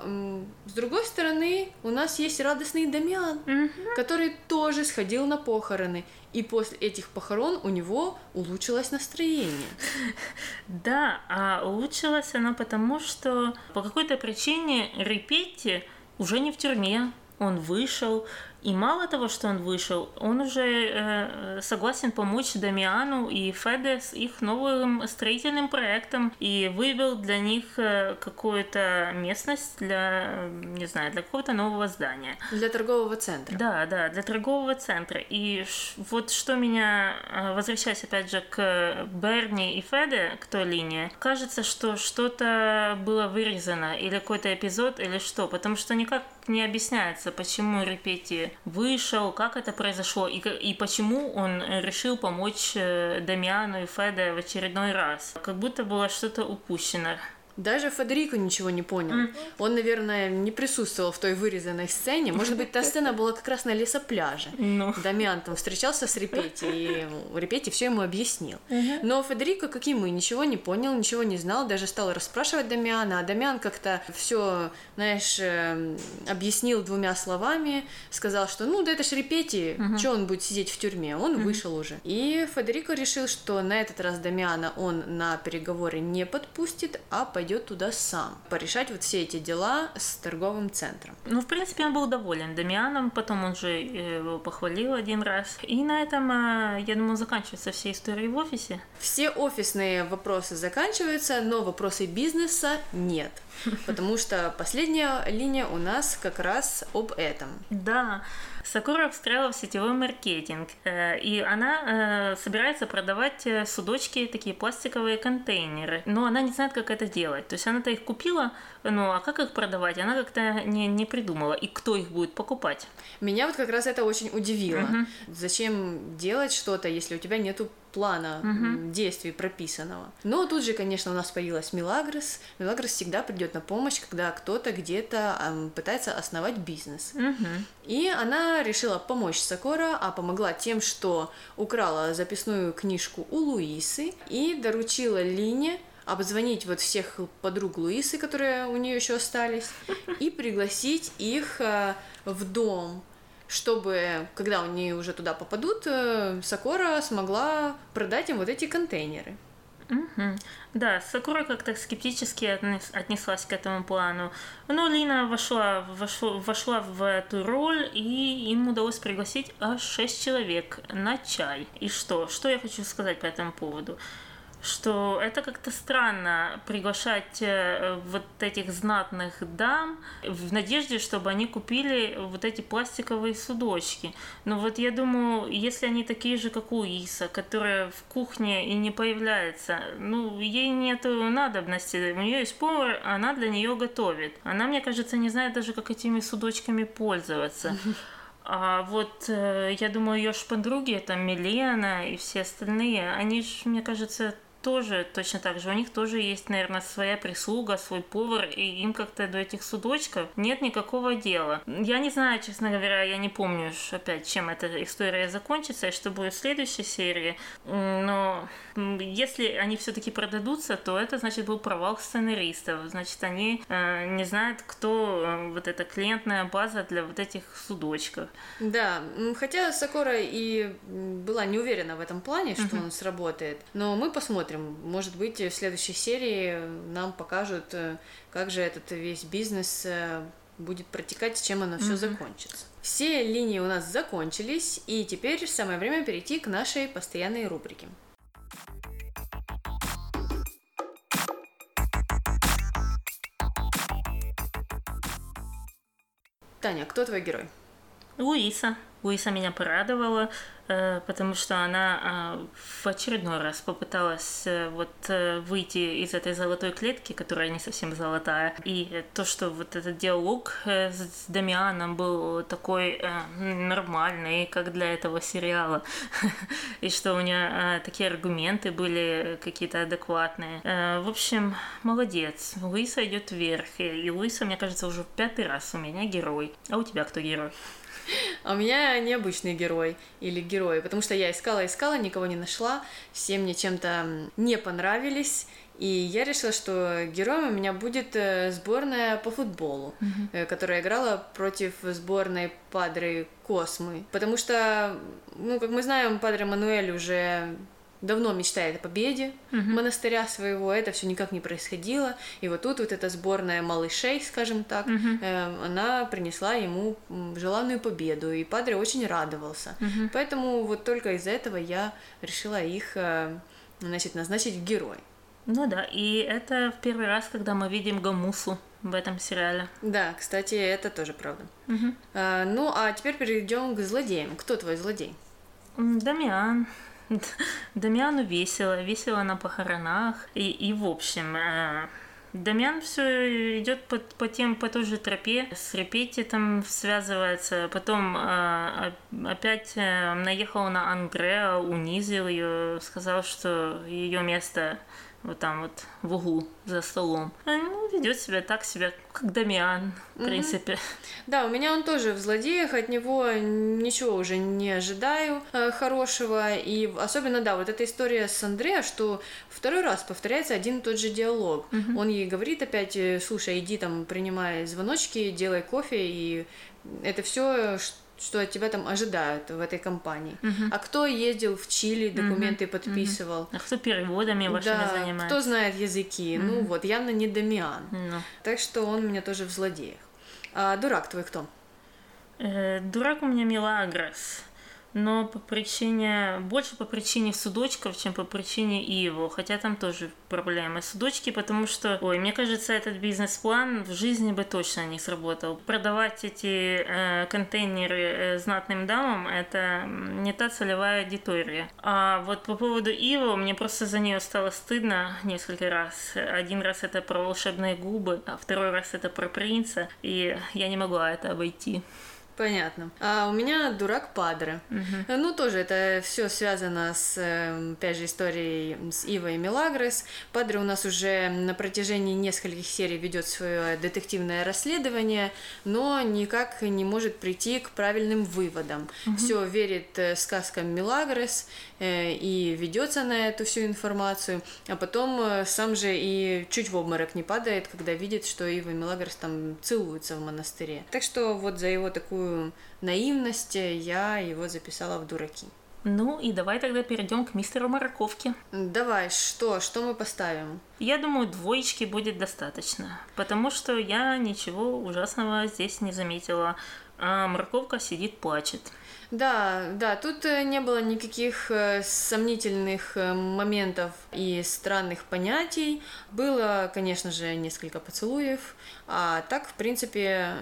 с другой стороны, у нас есть радостный Дамиан, mm-hmm. который тоже сходил ходил на похороны, и после этих похорон у него улучшилось настроение. (laughs) Да, а улучшилось оно потому, что по какой-то причине Репетти уже не в тюрьме, он вышел, и мало того, что он вышел, он уже э, согласен помочь Дамиану и Феде с их новым строительным проектом и вывел для них э, какую-то местность для, не знаю, для какого-то нового здания. Для торгового центра. Да, да, для торгового центра. И вот что меня, э, возвращаясь опять же к Берни и Феде, к той линии, кажется, что что-то было вырезано, или какой-то эпизод, или что, потому что никак не объясняется, почему Репети вышел, как это произошло и, и почему он решил помочь э, Дамиану и Феде в очередной раз. Как будто было что-то упущено. Даже Федерико ничего не понял. Mm. Он, наверное, не присутствовал в той вырезанной сцене. Может быть, та сцена была как раз на лесопляже. No. Ну. Дамиан там встречался с Репети, и Репети все ему объяснил. Uh-huh. Но Федерико, как и мы, ничего не понял, ничего не знал, даже стал расспрашивать Дамиана, а Дамиан как-то все, знаешь, эм, объяснил двумя словами, сказал, что ну да это ж Репети, uh-huh. что он будет сидеть в тюрьме, он uh-huh. вышел уже. И Федерико решил, что на этот раз Дамиана он на переговоры не подпустит, а пойдет пойдет туда сам, порешать вот все эти дела с торговым центром. Ну, в принципе, он был доволен Дамианом, потом он же его похвалил один раз. И на этом, а, я думаю, заканчивается все истории в офисе. Все офисные вопросы заканчиваются, но вопросы бизнеса нет. (laughs) Потому что последняя линия у нас как раз об этом. Да. Сакура встроила в сетевой маркетинг, э, и она э, собирается продавать э, судочки, такие пластиковые контейнеры, но она не знает, как это делать. То есть она-то их купила, ну а как их продавать, она как-то не, не придумала, и кто их будет покупать. Меня вот как раз это очень удивило. Угу. Зачем делать что-то, если у тебя нету плана угу. действий прописанного. Но тут же, конечно, у нас появилась Милагрос. Милагрос всегда придет на помощь, когда кто-то где-то пытается основать бизнес. Угу. И она решила помочь Сакора, а помогла тем, что украла записную книжку у Луисы и доручила Лине обзвонить вот всех подруг Луисы, которые у нее еще остались, и пригласить их э, в дом чтобы, когда они уже туда попадут, э, Сакора смогла продать им вот эти контейнеры. Угу. Да, Сакура как-то скептически отнеслась к этому плану. Но Лина вошла, вошла, вошла в эту роль, и им удалось пригласить аж шесть человек на чай. И что? Что я хочу сказать по этому поводу? Что это как-то странно приглашать э, вот этих знатных дам в надежде, чтобы они купили вот эти пластиковые судочки. Но вот я думаю, если они такие же, как у Иса, которая в кухне и не появляется, ну, ей нет надобности, у нее есть повар, она для нее готовит. Она, мне кажется, не знает даже, как этими судочками пользоваться. А вот э, я думаю, ее ж подруги, там Милена и все остальные, они же, мне кажется, тоже точно так же. У них тоже есть, наверное, своя прислуга, свой повар, и им как-то до этих судочков нет никакого дела. Я не знаю, честно говоря, я не помню опять, чем эта история закончится и что будет в следующей серии, но если они все-таки продадутся, то это значит был провал сценаристов, значит они э, не знают, кто э, вот эта клиентная база для вот этих судочков. Да, хотя Сакора и была не уверена в этом плане, что uh-huh. он сработает, но мы посмотрим посмотрим. Может быть, в следующей серии нам покажут, э, как же этот весь бизнес э, будет протекать, чем оно все mm-hmm. закончится. Все линии у нас закончились, и теперь самое время перейти к нашей постоянной рубрике. Таня, кто твой герой? Луиса. Луиса меня порадовала, э, потому что она а, в очередной раз попыталась э, вот э, выйти из этой золотой клетки, которая не совсем золотая. И то, что вот этот диалог с Дамианом был такой нормальный, как для этого сериала, (laughs) и что у нее такие аргументы были какие-то адекватные. В общем, молодец. Луиса идет вверх. И Луиса, мне кажется, уже в пятый раз у меня герой. А у тебя кто герой? (laughs) А у меня необычный герой или герои, потому что я искала, искала, никого не нашла, все мне чем-то не понравились, и я решила, что героем у меня будет э, сборная по футболу, mm-hmm. которая играла против сборной Падры Космы. Потому что, ну, как мы знаем, Падре Мануэль уже давно мечтает о победе угу. монастыря своего, это все никак не происходило. И вот тут вот эта сборная малышей, скажем так, угу. э, она принесла ему желанную победу, и Падре очень радовался. Угу. Поэтому вот только из-за этого я решила их, э, значит, назначить герой. Ну да, и это в первый раз, когда мы видим Гамусу в этом сериале. Да, кстати, это тоже правда. Угу. А, ну, а теперь перейдем к злодеям. Кто твой злодей? Дамиан. (laughs) Дамиану весело, весело на похоронах. И, и в общем, э, Дамиан все идет по, по тем по той же тропе, с Репетти там связывается, потом э, опять э, наехал на Андреа, унизил ее, сказал, что ее место вот там вот в углу за столом. Ну, ведет себя так себя, как Дамиан, в принципе. Да, у меня он тоже в злодеях, от него ничего уже не ожидаю э, хорошего. И особенно, да, вот эта история с Андреа, что второй раз повторяется один и тот же диалог. Он ей говорит опять, э, слушай, иди там, принимай звоночки, делай кофе, и это все, что от тебя там ожидают в этой компании. Угу. А кто ездил в Чили, документы угу. подписывал? А кто переводами вашими да, занимается? кто знает языки? Угу. Ну вот, явно не Дамиан. Ну. Так что он у меня тоже в злодеях. А дурак твой кто? Э, дурак у меня Милагрос но по причине, больше по причине судочков, чем по причине его, хотя там тоже проблемы. Судочки, потому что, ой, мне кажется, этот бизнес-план в жизни бы точно не сработал. Продавать эти э, контейнеры э, знатным дамам, это не та целевая аудитория. А вот по поводу Иво, мне просто за нее стало стыдно несколько раз. Один раз это про волшебные губы, а второй раз это про принца, и я не могла это обойти. Понятно. А у меня дурак Падре. Угу. Ну, тоже это все связано с, эм, опять же, историей с Ивой Мелагрос. Падре у нас уже на протяжении нескольких серий ведет свое детективное расследование, но никак не может прийти к правильным выводам. Угу. Все верит э, сказкам Мелагрос э, и ведется на эту всю информацию, а потом э, сам же и чуть в обморок не падает, когда видит, что Ива и Мелагрос там целуются в монастыре. Так что вот за его такую такую наивность, я его записала в дураки. Ну и давай тогда перейдем к мистеру Морковке. Давай, что? Что мы поставим? Я думаю, двоечки будет достаточно, потому что я ничего ужасного здесь не заметила. А морковка сидит, плачет. Да, да, тут э, не было никаких э, сомнительных э, моментов и странных понятий. Было, конечно же, несколько поцелуев, а так, в принципе,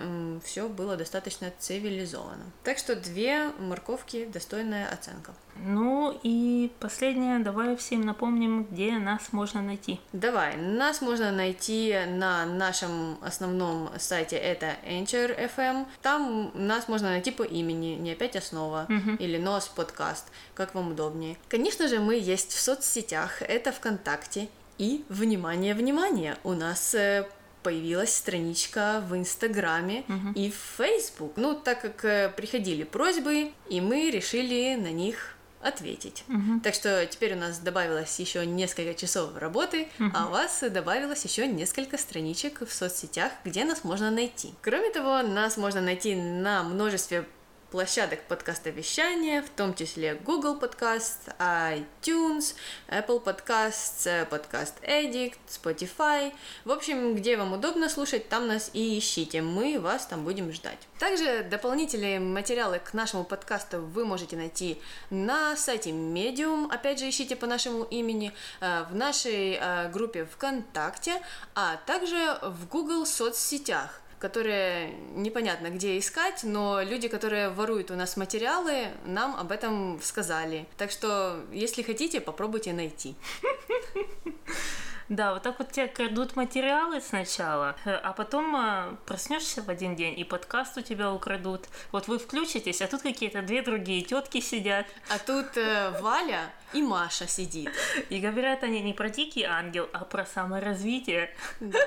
все было достаточно цивилизовано. Так что две морковки достойная оценка. Ну и последнее, давай всем напомним, где нас можно найти. Давай, нас можно найти на нашем основном сайте, это Anchor FM. Там нас можно найти по имени, не опять основа, угу. или нос подкаст, как вам удобнее. Конечно же, мы есть в соцсетях, это ВКонтакте. И, внимание, внимание, у нас э, появилась страничка в Инстаграме угу. и в Фейсбук. Ну, так как э, приходили просьбы, и мы решили на них ответить. Угу. Так что теперь у нас добавилось еще несколько часов работы, угу. а у вас добавилось еще несколько страничек в соцсетях, где нас можно найти. Кроме того, нас можно найти на множестве площадок подкаста вещания, в том числе Google Podcast, iTunes, Apple Podcasts, подкаст Addict, Spotify. В общем, где вам удобно слушать, там нас и ищите. Мы вас там будем ждать. Также дополнительные материалы к нашему подкасту вы можете найти на сайте Medium, опять же ищите по нашему имени, э, в нашей э, группе ВКонтакте, а также в Google соцсетях. Которые непонятно где искать, но люди, которые воруют у нас материалы, нам об этом сказали. Так что, если хотите, попробуйте найти. (laughs) Да, вот так вот тебе крадут материалы сначала, э, а потом э, проснешься в один день, и подкаст у тебя украдут. Вот вы включитесь, а тут какие-то две другие тетки сидят. А тут э, Валя и Маша сидит. (laughs) И говорят они не про дикий ангел, а про саморазвитие. Да.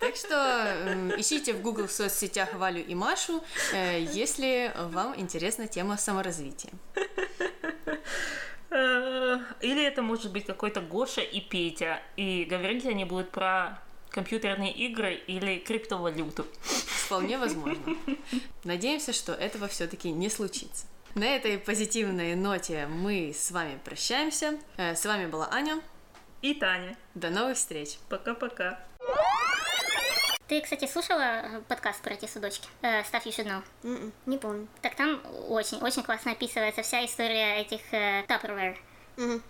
Так что э, ищите в Google соцсетях Валю и Машу, э, если вам интересна тема саморазвития. (laughs) Или это может быть какой-то Гоша и Петя, и говорить они будут про компьютерные игры или криптовалюту. Вполне возможно. Надеемся, что этого все-таки не случится. На этой позитивной ноте мы с вами прощаемся. Э, с вами была Аня и Таня. До новых встреч. Пока-пока. Ты, кстати, слушала э, подкаст про эти судочки? Э, Stuff You Should Know? Mm-mm, не помню. Так там очень-очень классно описывается вся история этих э, Tupperware.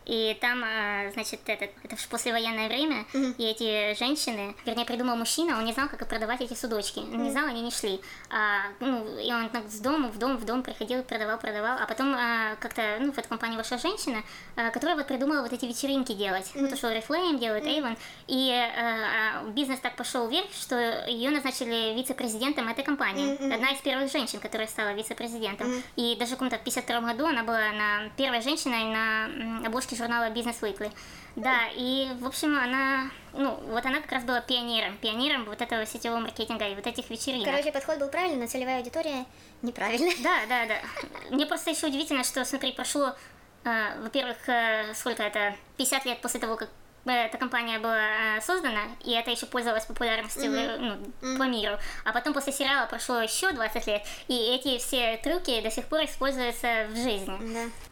И там, а, значит, этот, это же послевоенное время, Мгм. и эти женщины, вернее, придумал мужчина, он не знал, как продавать эти судочки. Он не знал, они не шли. А, ну, и он так с дома в дом, в дом приходил, продавал, продавал. А потом а, как-то, ну, в эту компанию вошла женщина, а, которая вот придумала вот эти вечеринки делать. Ну, то, что Oriflame делает, Avon. И а, а, бизнес так пошел вверх, что ее назначили вице-президентом этой компании. Мгм. Одна из первых женщин, которая стала вице-президентом. И даже в каком-то 52 году она была на первой женщиной на м, обложке журнала Business Weekly. Да, и, в общем, она, ну, вот она как раз была пионером, пионером вот этого сетевого маркетинга и вот этих вечеринок. Короче, подход был правильный, но целевая аудитория неправильная. Да, да, да. Мне просто еще удивительно, что, смотри, прошло, э, во-первых, э, сколько это, 50 лет после того, как э, эта компания была э, создана, и это еще пользовалось популярностью э, ну, по миру. А потом после сериала прошло еще 20 лет, и эти все трюки до сих пор используются в жизни. Да.